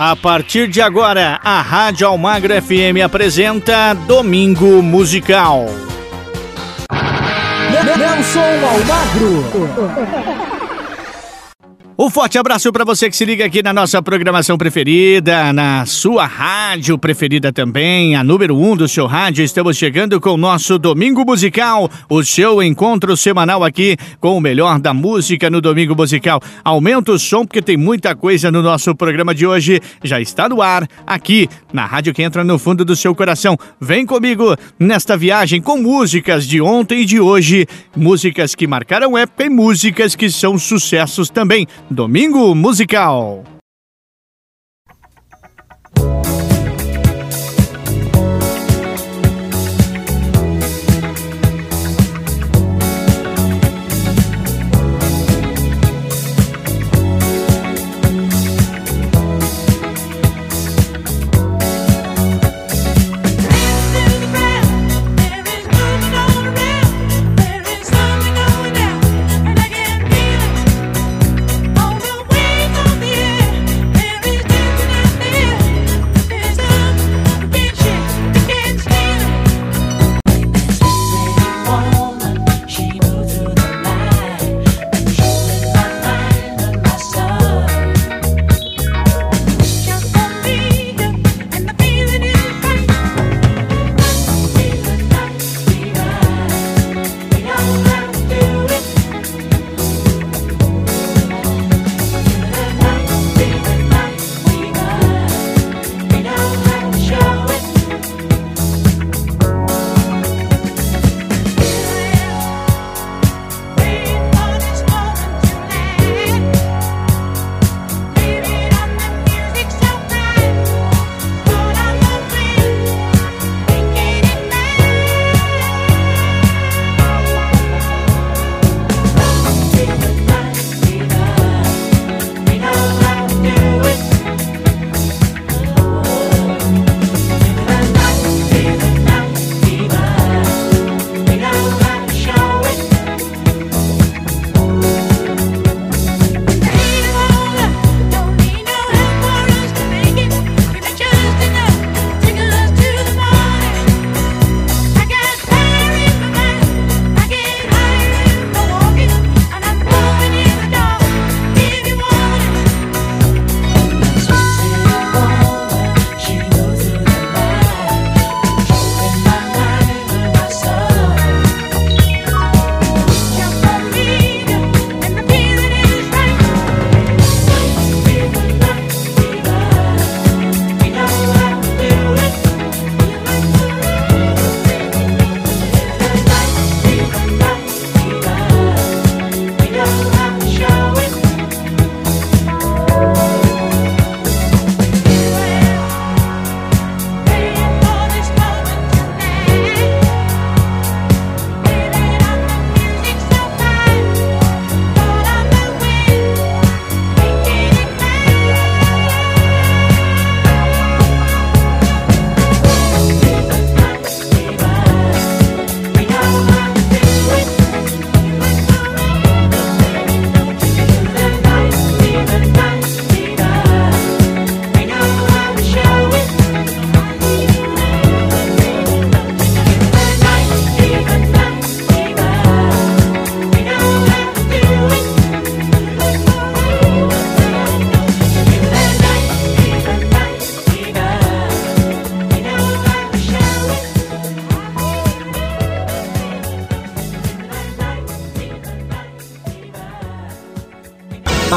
A partir de agora, a Rádio Almagro FM apresenta Domingo Musical. Nelson Almagro. Um forte abraço para você que se liga aqui na nossa programação preferida, na sua rádio preferida também, a número 1 um do seu rádio. Estamos chegando com o nosso Domingo Musical, o seu encontro semanal aqui com o melhor da música no Domingo Musical. Aumenta o som porque tem muita coisa no nosso programa de hoje. Já está no ar, aqui na rádio que entra no fundo do seu coração. Vem comigo nesta viagem com músicas de ontem e de hoje, músicas que marcaram época e músicas que são sucessos também. Domingo Musical.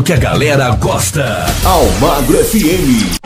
Que a galera gosta. Almagro FM.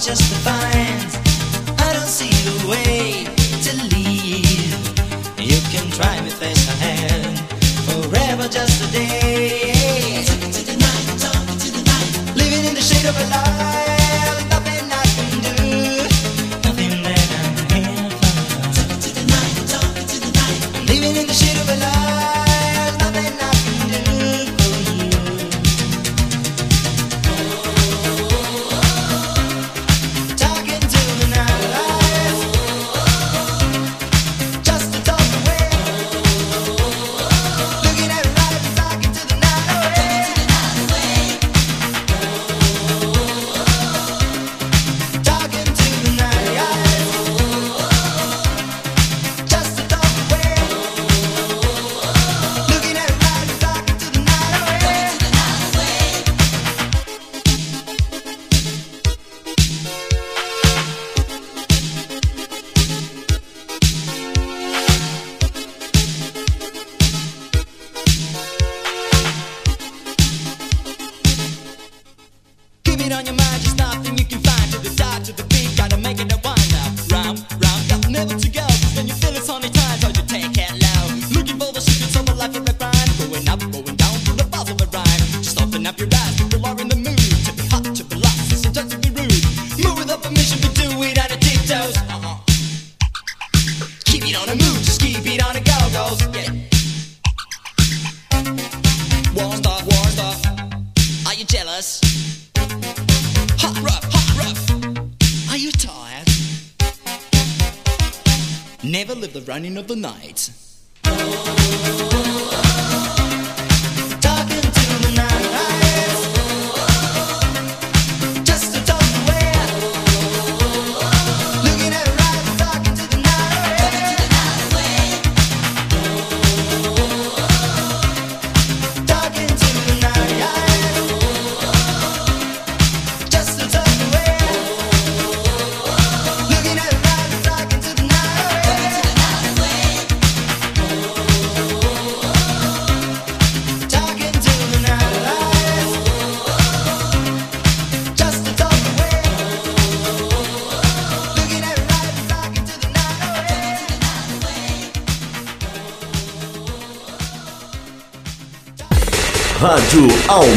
Rádio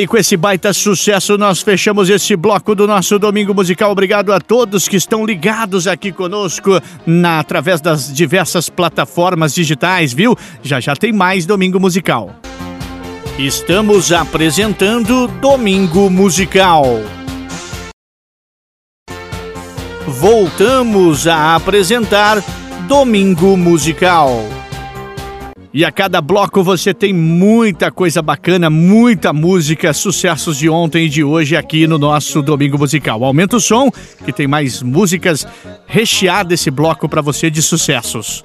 E com esse baita sucesso nós fechamos esse bloco do nosso Domingo Musical. Obrigado a todos que estão ligados aqui conosco na, através das diversas plataformas digitais, viu? Já já tem mais Domingo Musical. Estamos apresentando Domingo Musical. Voltamos a apresentar Domingo Musical. E a cada bloco você tem muita coisa bacana, muita música, sucessos de ontem e de hoje aqui no nosso Domingo Musical. Aumenta o som, que tem mais músicas recheadas esse bloco para você de sucessos.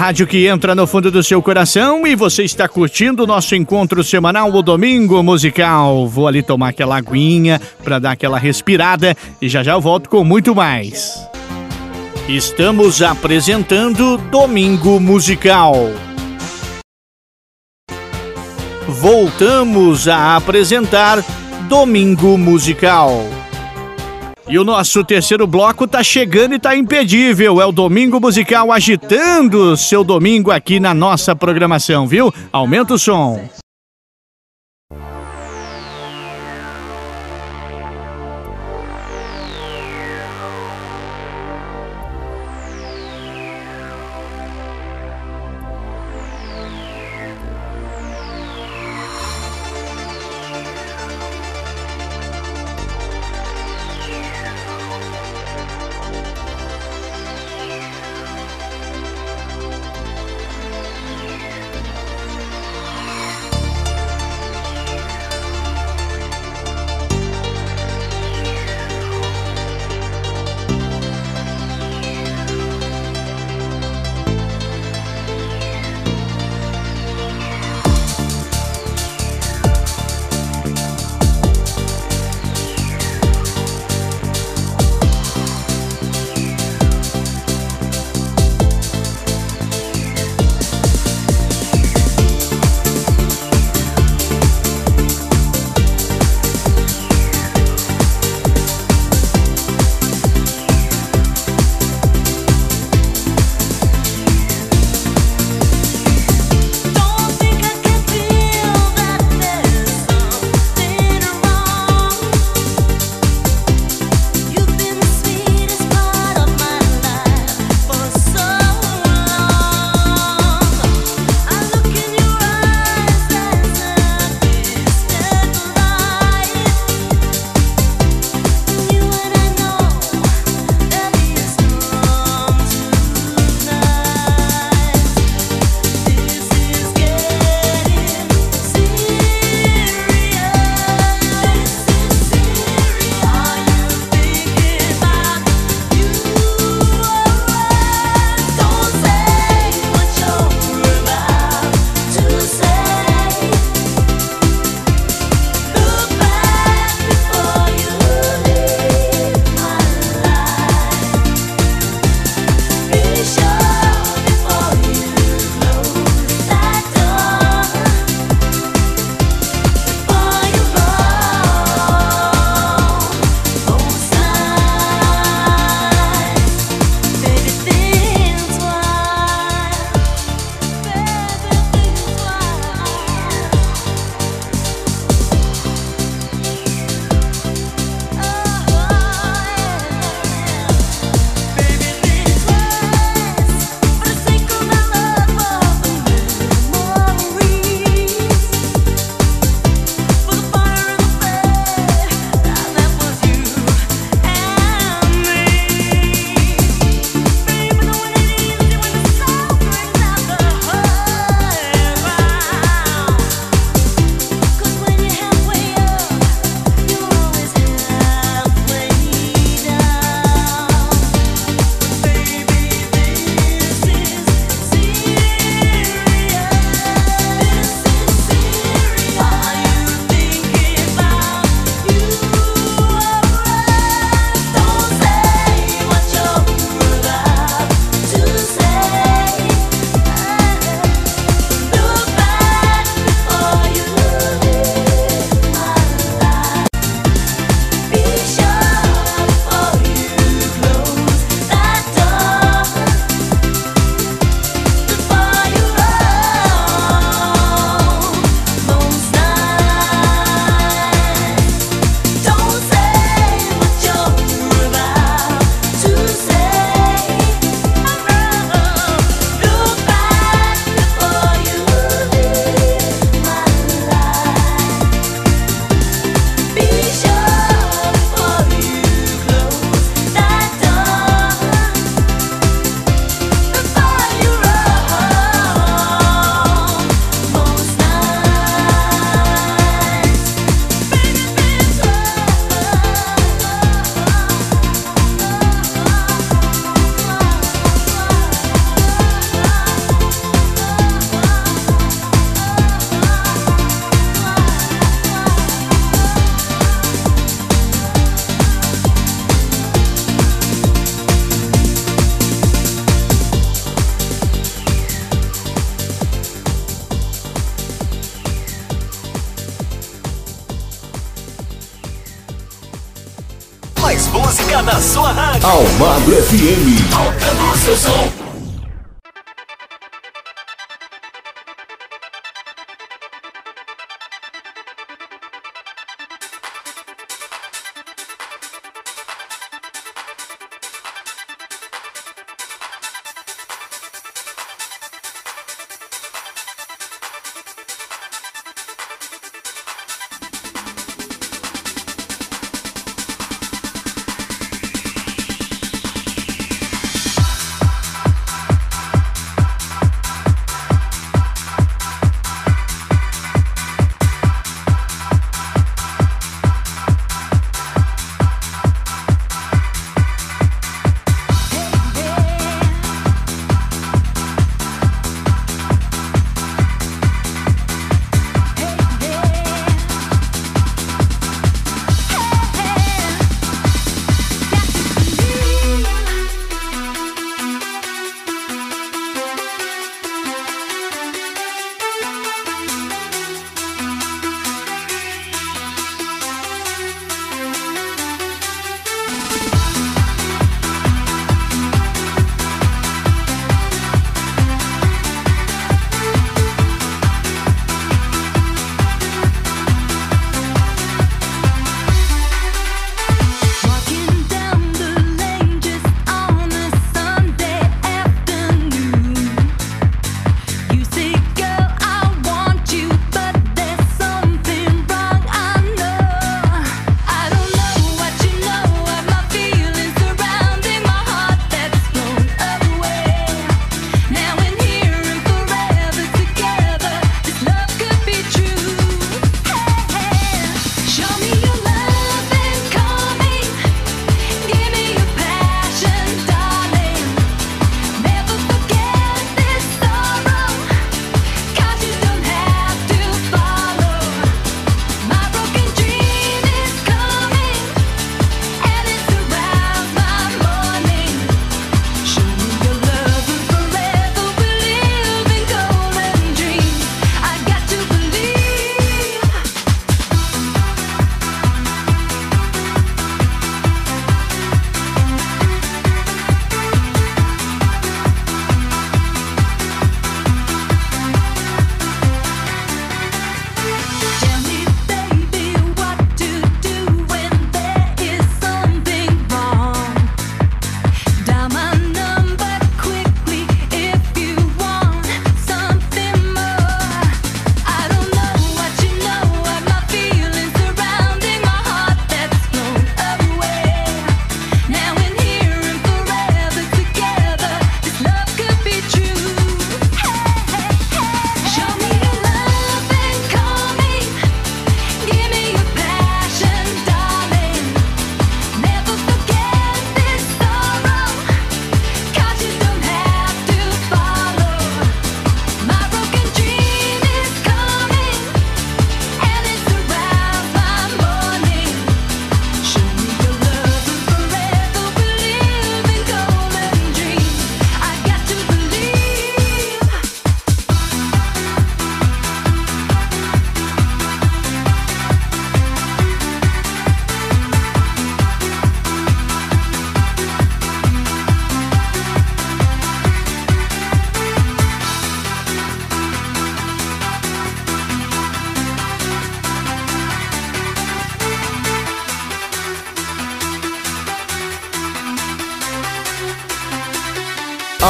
Rádio que entra no fundo do seu coração e você está curtindo o nosso encontro semanal, o Domingo Musical. Vou ali tomar aquela aguinha para dar aquela respirada e já já volto com muito mais. Estamos apresentando Domingo Musical. Voltamos a apresentar Domingo Musical. E o nosso terceiro bloco tá chegando e tá impedível. É o Domingo Musical agitando seu domingo aqui na nossa programação, viu? Aumenta o som.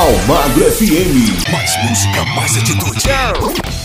Almagro FM. Mais música, mais atitude.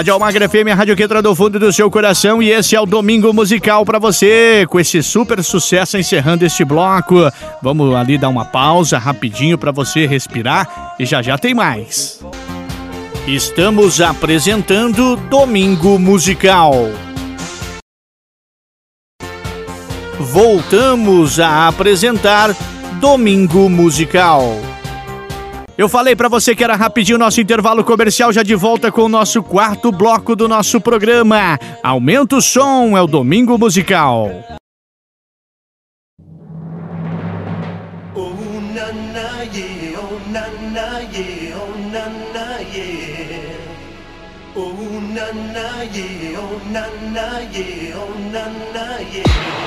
Rádio Almagra FM, a Rádio que entra do fundo do seu coração e esse é o Domingo Musical para você, com esse super sucesso encerrando este bloco. Vamos ali dar uma pausa rapidinho para você respirar e já já tem mais. Estamos apresentando Domingo Musical. Voltamos a apresentar Domingo Musical. Eu falei para você que era rapidinho o nosso intervalo comercial, já de volta com o nosso quarto bloco do nosso programa. Aumenta o som, é o Domingo Musical. Oh, na, na, yeah, oh, na, na, yeah, oh, na, na, yeah.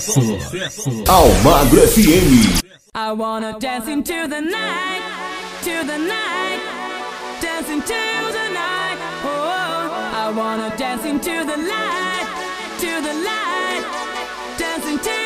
sucesso. Almagro FM. I wanna dance into the night, to the night, dance into the night. Oh, I wanna dance into the light, to the light, dance into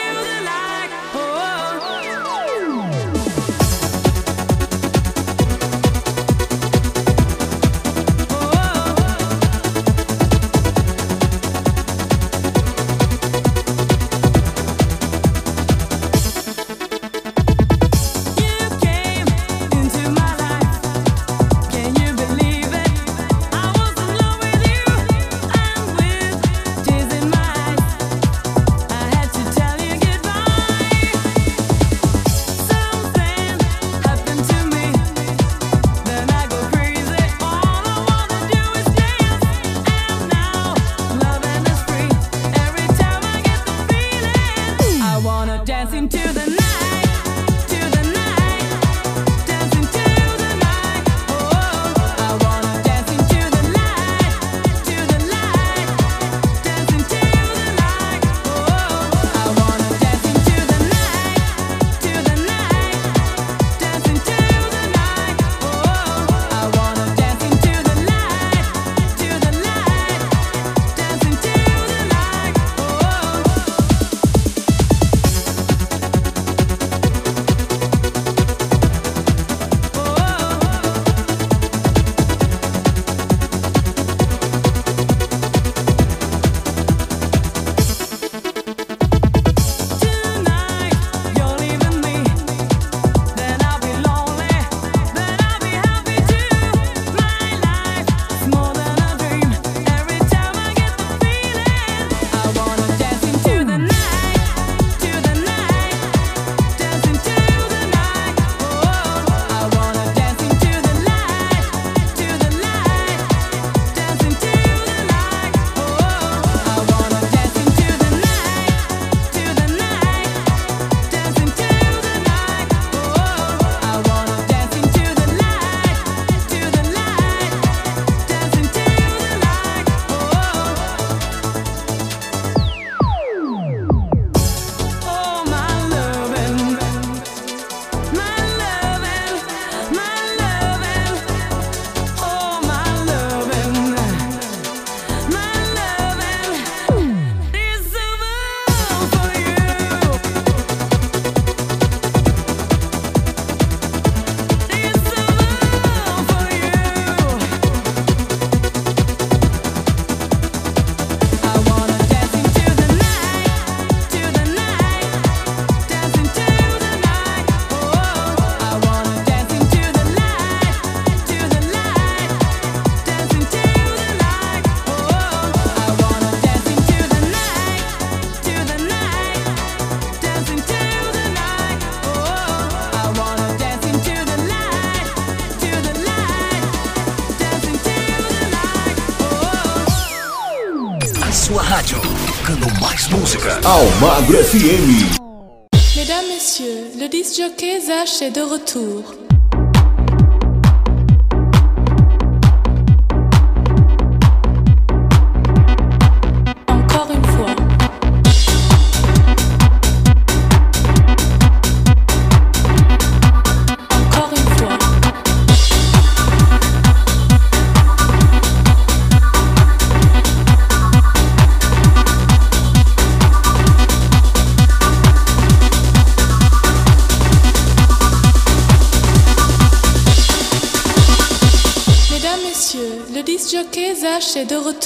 de retour.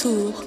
sourd.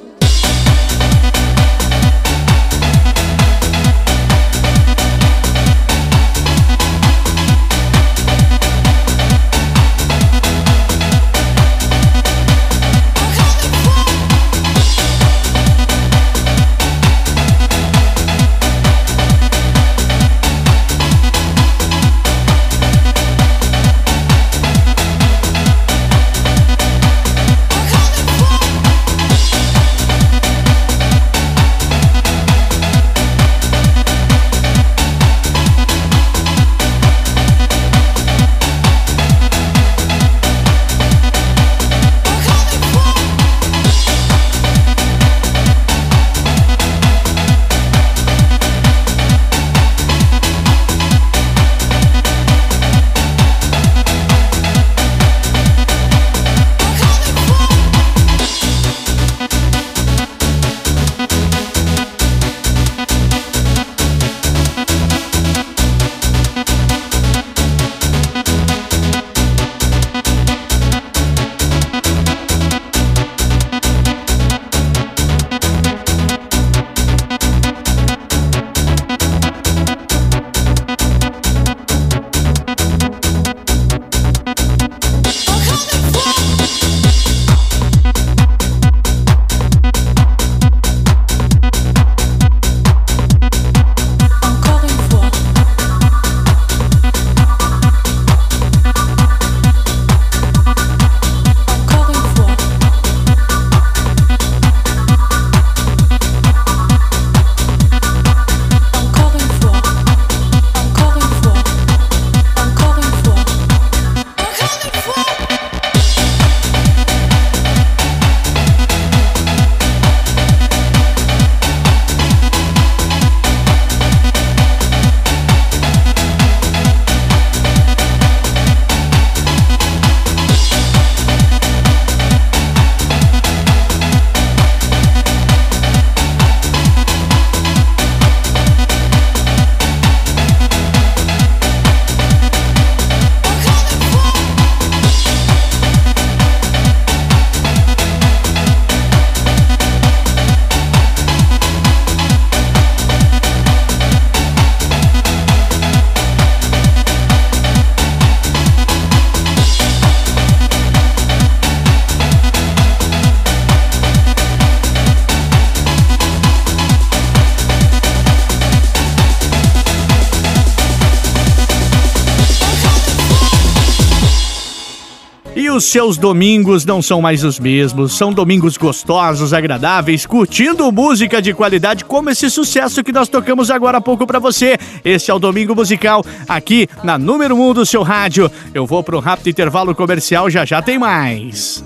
Seus domingos não são mais os mesmos, são domingos gostosos, agradáveis, curtindo música de qualidade como esse sucesso que nós tocamos agora há pouco pra você. Esse é o Domingo Musical aqui na número 1 um do seu rádio. Eu vou pro rápido intervalo comercial, já já tem mais.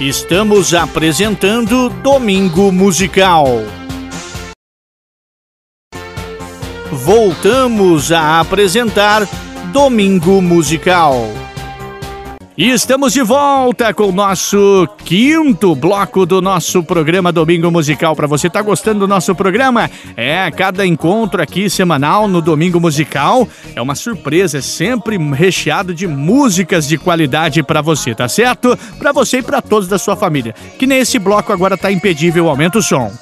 Estamos apresentando Domingo Musical. Voltamos a apresentar Domingo Musical. E estamos de volta com o nosso quinto bloco do nosso programa Domingo Musical. Para você tá gostando do nosso programa? É, cada encontro aqui semanal no Domingo Musical é uma surpresa, é sempre recheado de músicas de qualidade para você, tá certo? Para você e para todos da sua família. Que nesse bloco agora tá impedível, aumenta o som.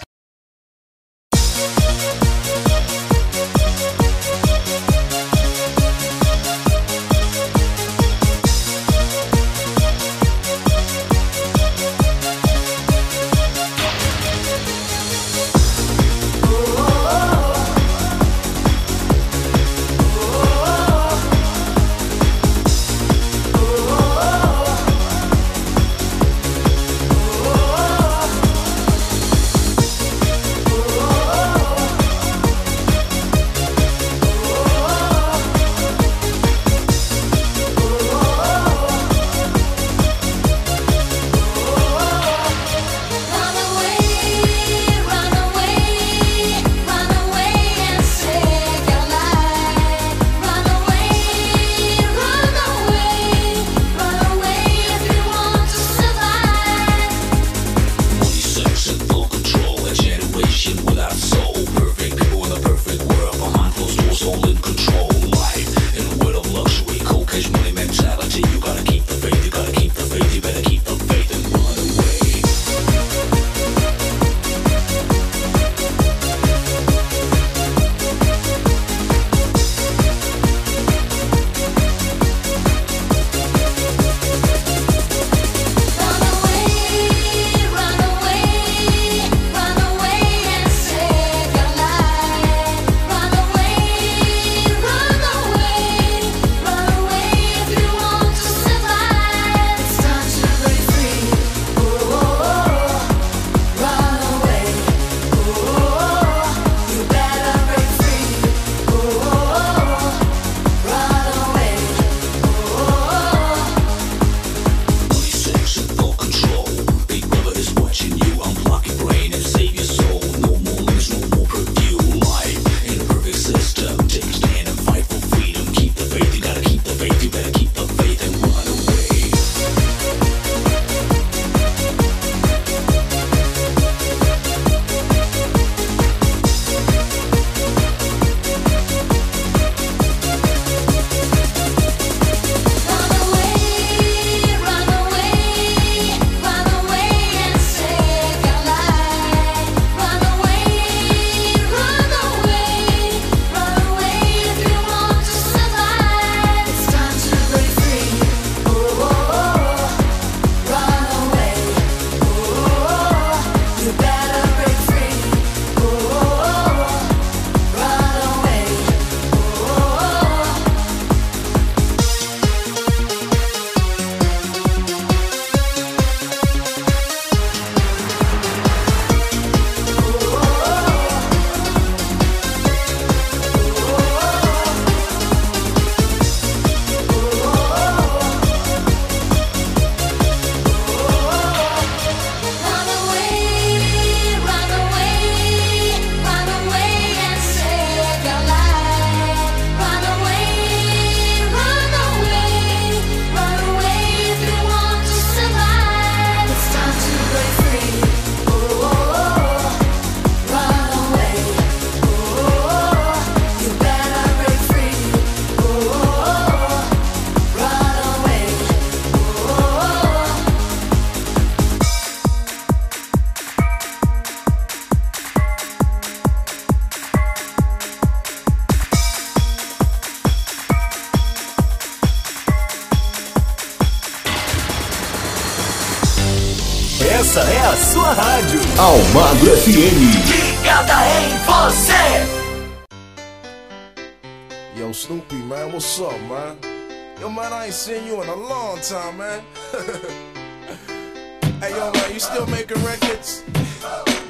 Man, I ain't seen you in a long time, man. hey, yo, man, you still making records?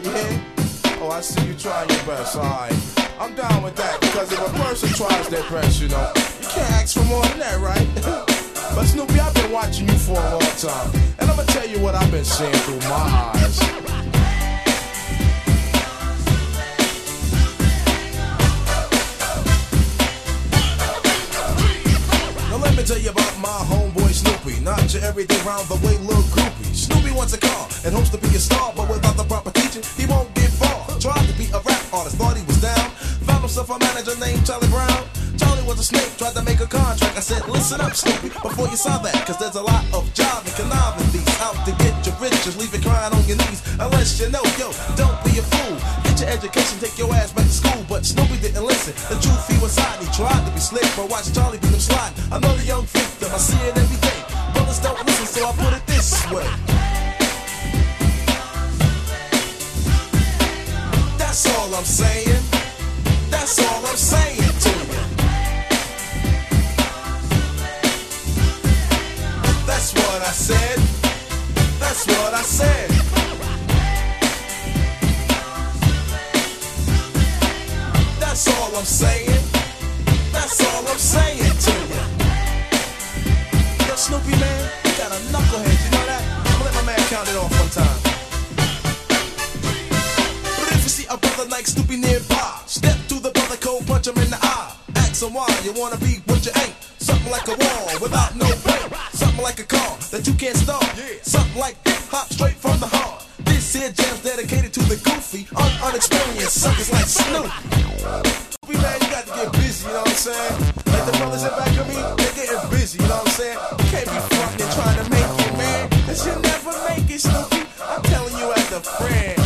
Yeah? Oh, I see you trying your best, alright. I'm down with that, because if a person tries their best, you know, you can't ask for more than that, right? but Snoopy, I've been watching you for a long time, and I'm gonna tell you what I've been seeing through my eyes. Tell you about my homeboy Snoopy. Not your everyday round the way little groupie. Snoopy wants a car and hopes to be a star, but without the proper teaching, he won't get far. Tried to be a rap artist, thought he was down. Found himself a manager named Charlie Brown. Charlie was a snake, tried to make a contract. I said, listen up, Snoopy, before you sign that, cause there's a lot of job and conniving these out to get your riches, leave you crying on your knees. Unless you know, yo, don't be a fool. Get your education, take your ass back to school. But Snoopy didn't listen. The truth he was hiding. He tried to be slick, but watch Charlie beat him slide. I know the young victim, I see it every day. Brothers don't listen, so I put it this way. That's all I'm saying. That's all I'm saying to you. That's what I said. That's what I said. That's all I'm saying. That's all I'm saying to you. Yo, Snoopy man, you got a knucklehead, you know that? I'm gonna let my man count it off one time. But if you see a brother like Snoopy nearby, step to the brother cold, punch him in the eye. Ask him why you wanna be what you ain't. Something like a wall without no paint. Something like a car that you can't start. Something like hip hop straight from the heart. This jam's dedicated to the goofy, un unexperienced suckers like Snoop. Snoopy man, you got to get busy, you know what I'm saying? Like the brothers in back of me, they getting busy, you know what I'm saying? You can't be frontin' and trying to make it, man. Cause you never make it, Snoopy. I'm telling you as a friend.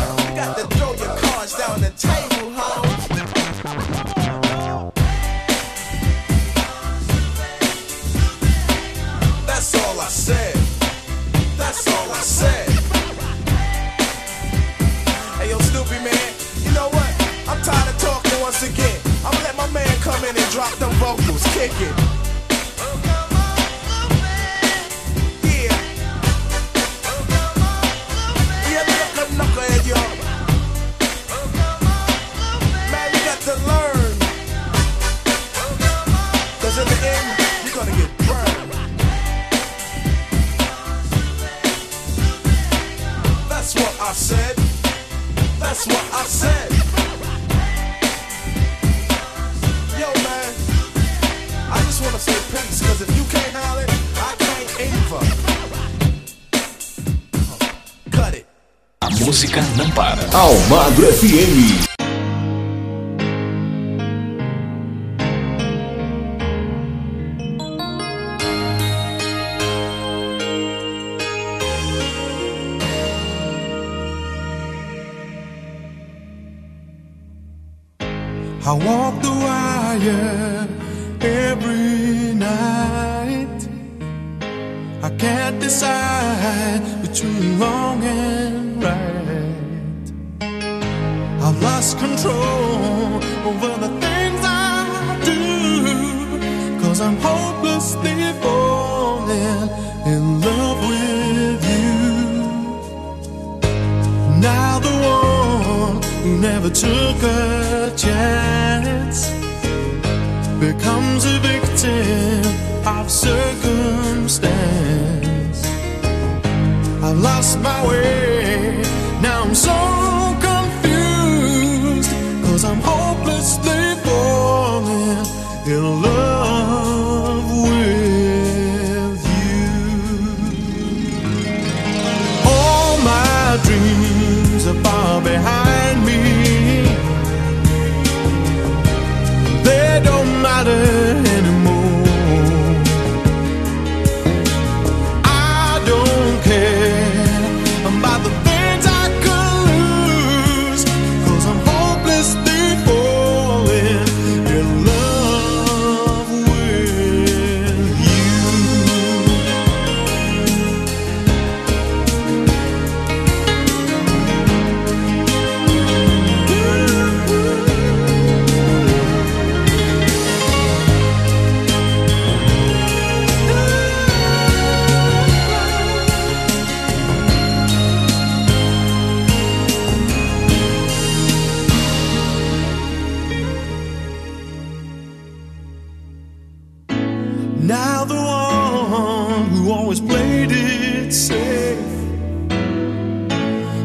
safe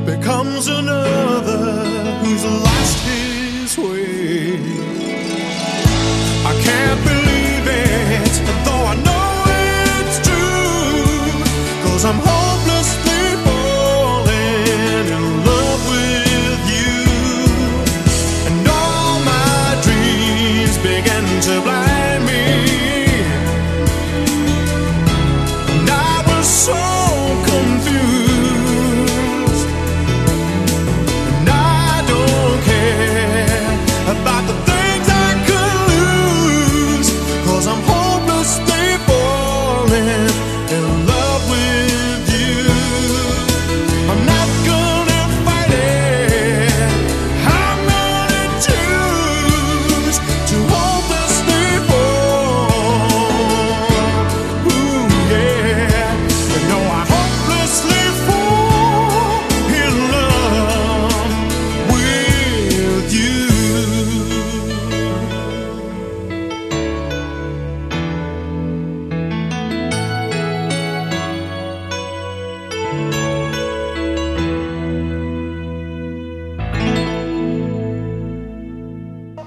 becomes enough.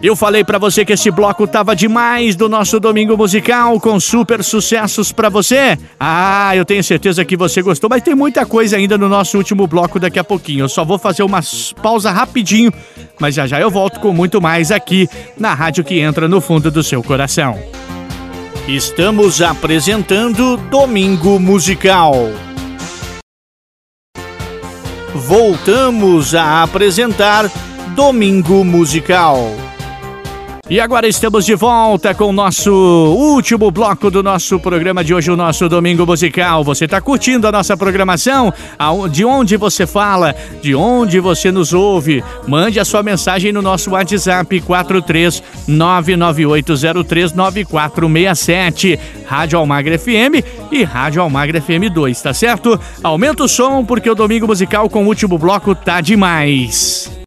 Eu falei pra você que esse bloco tava demais do nosso domingo musical com super sucessos pra você. Ah, eu tenho certeza que você gostou, mas tem muita coisa ainda no nosso último bloco daqui a pouquinho. Eu só vou fazer uma pausa rapidinho, mas já já eu volto com muito mais aqui na rádio que entra no fundo do seu coração. Estamos apresentando Domingo Musical. Voltamos a apresentar Domingo Musical. E agora estamos de volta com o nosso último bloco do nosso programa de hoje, o nosso Domingo Musical. Você está curtindo a nossa programação? De onde você fala? De onde você nos ouve? Mande a sua mensagem no nosso WhatsApp 43998039467. Rádio Almagra FM e Rádio Almagra FM 2, tá certo? Aumenta o som porque o Domingo Musical com o último bloco tá demais.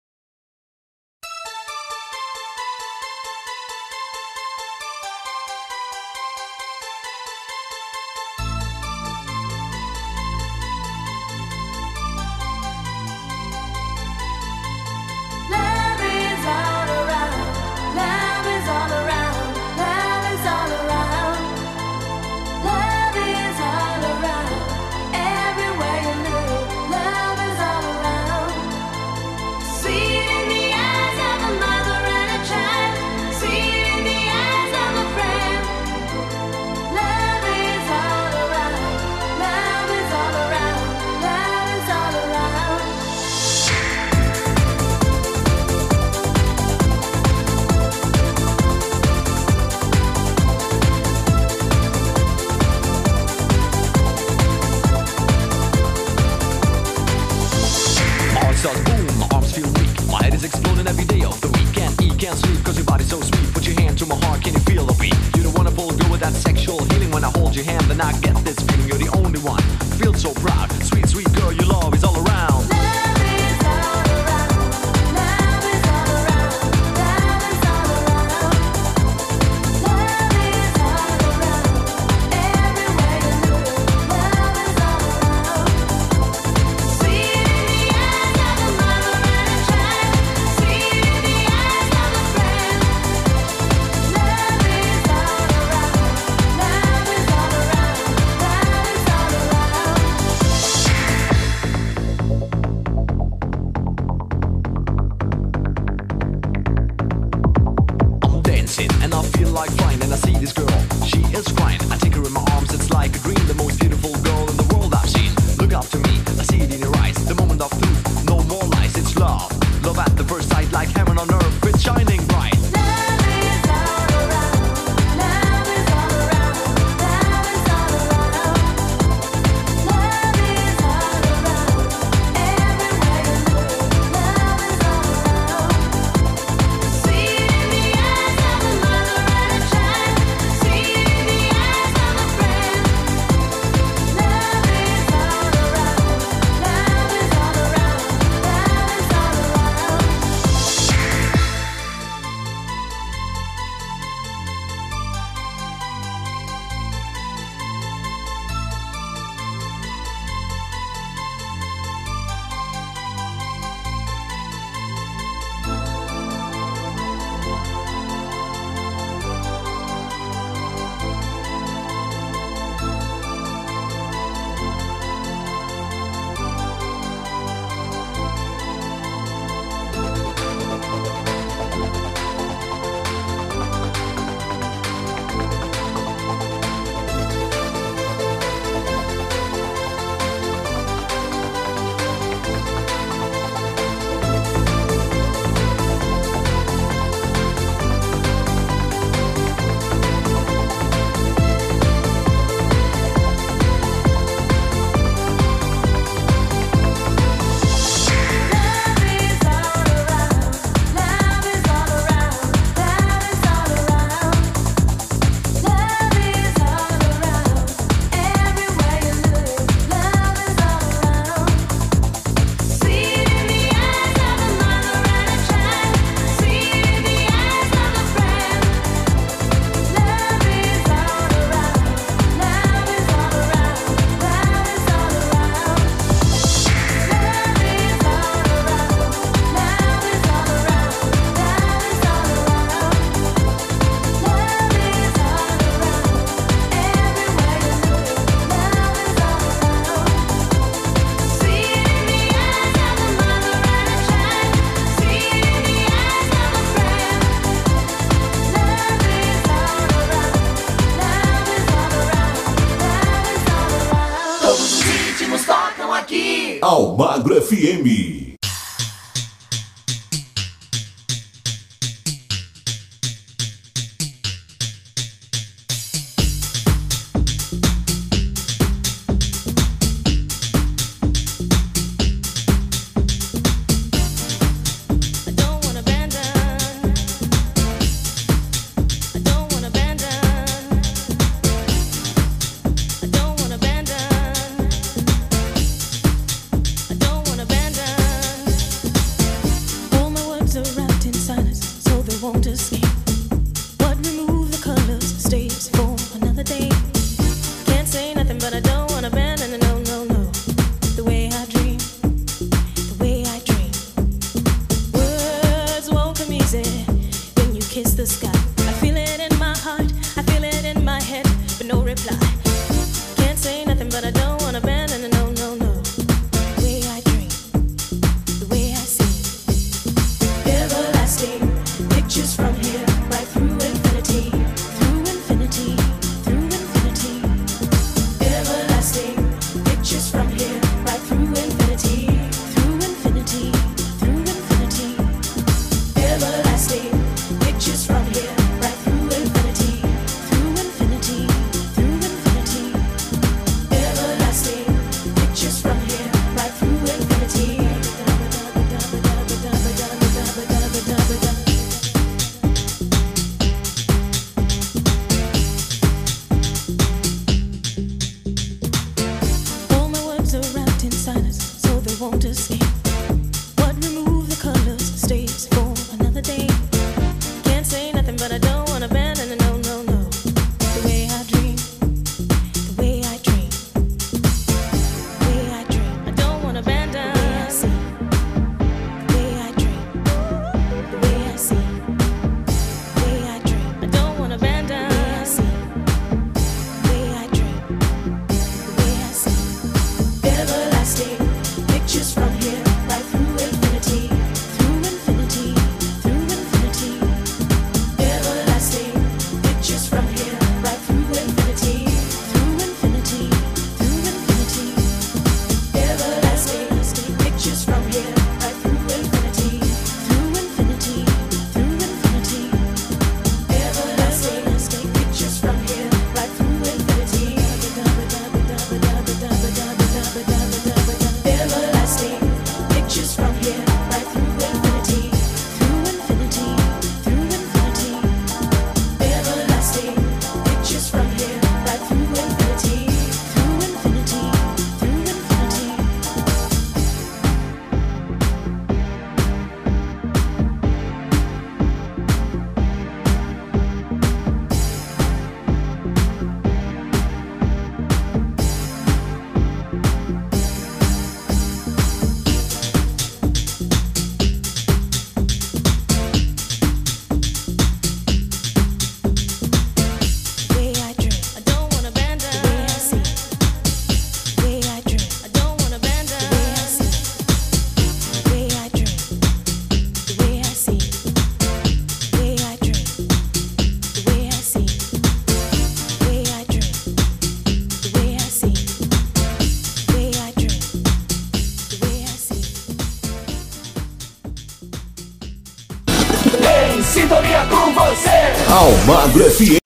Almagro FM.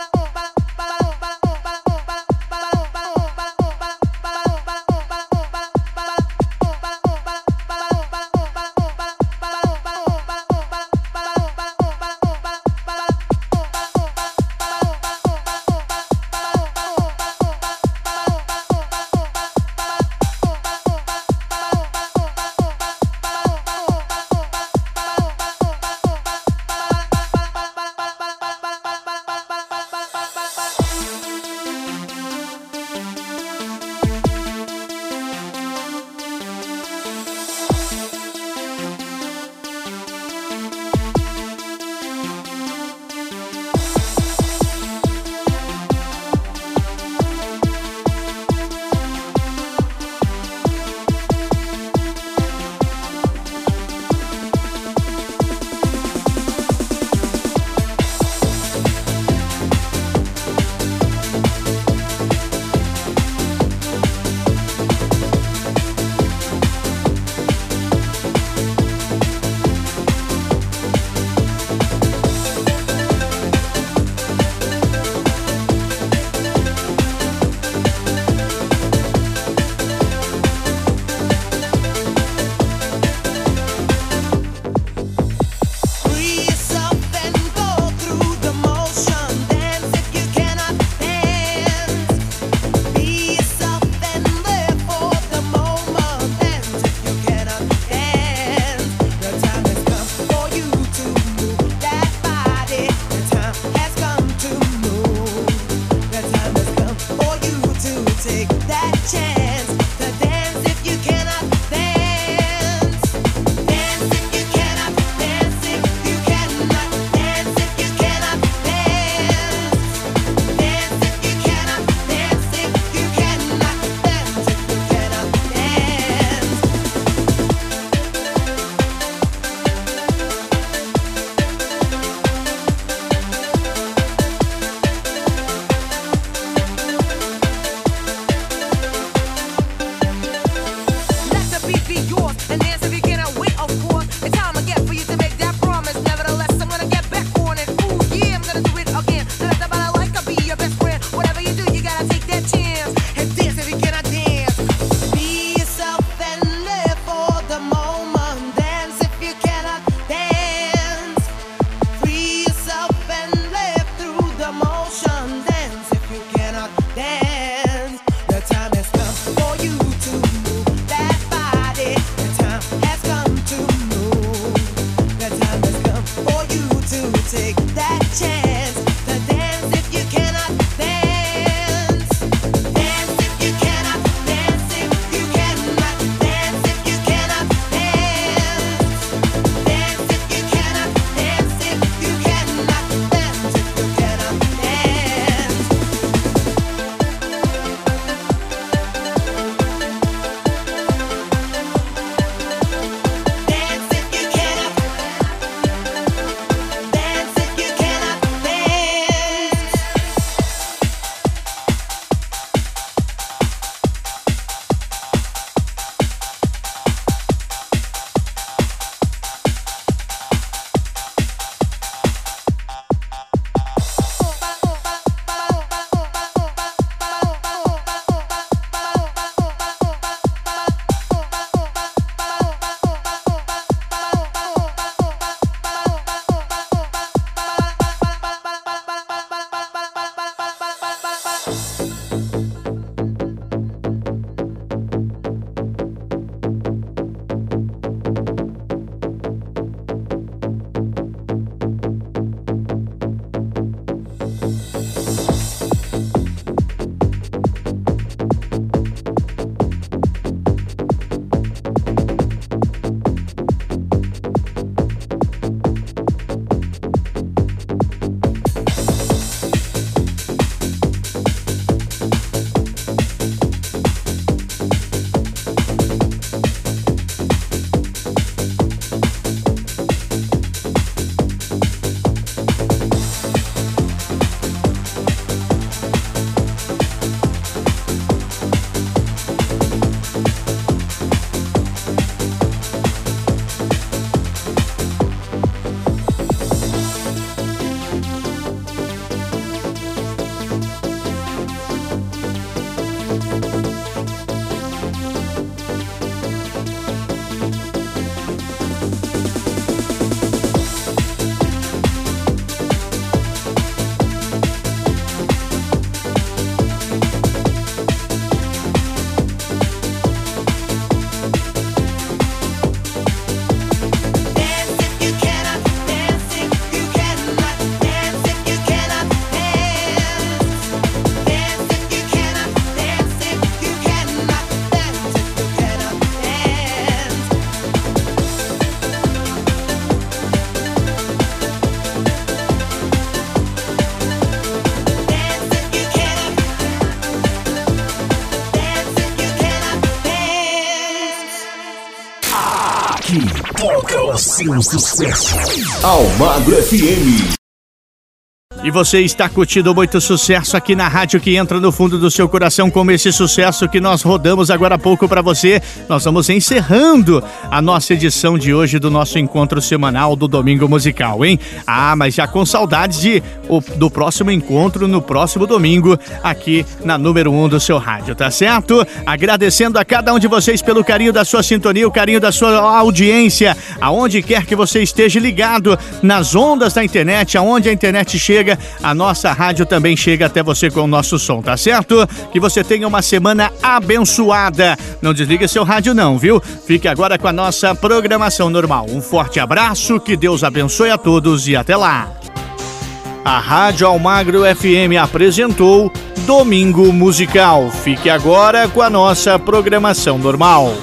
Seu sucesso. Almagro FM. E você está curtindo muito sucesso aqui na rádio que entra no fundo do seu coração, como esse sucesso que nós rodamos agora há pouco para você. Nós vamos encerrando a nossa edição de hoje do nosso encontro semanal do Domingo Musical, hein? Ah, mas já com saudades de, do próximo encontro no próximo domingo aqui na número 1 um do seu rádio, tá certo? Agradecendo a cada um de vocês pelo carinho da sua sintonia, o carinho da sua audiência, aonde quer que você esteja ligado nas ondas da internet, aonde a internet chega, a nossa rádio também chega até você com o nosso som, tá certo? Que você tenha uma semana abençoada. Não desliga seu rádio não, viu? Fique agora com a nossa programação normal. Um forte abraço, que Deus abençoe a todos e até lá. A Rádio Almagro FM apresentou Domingo Musical. Fique agora com a nossa programação normal.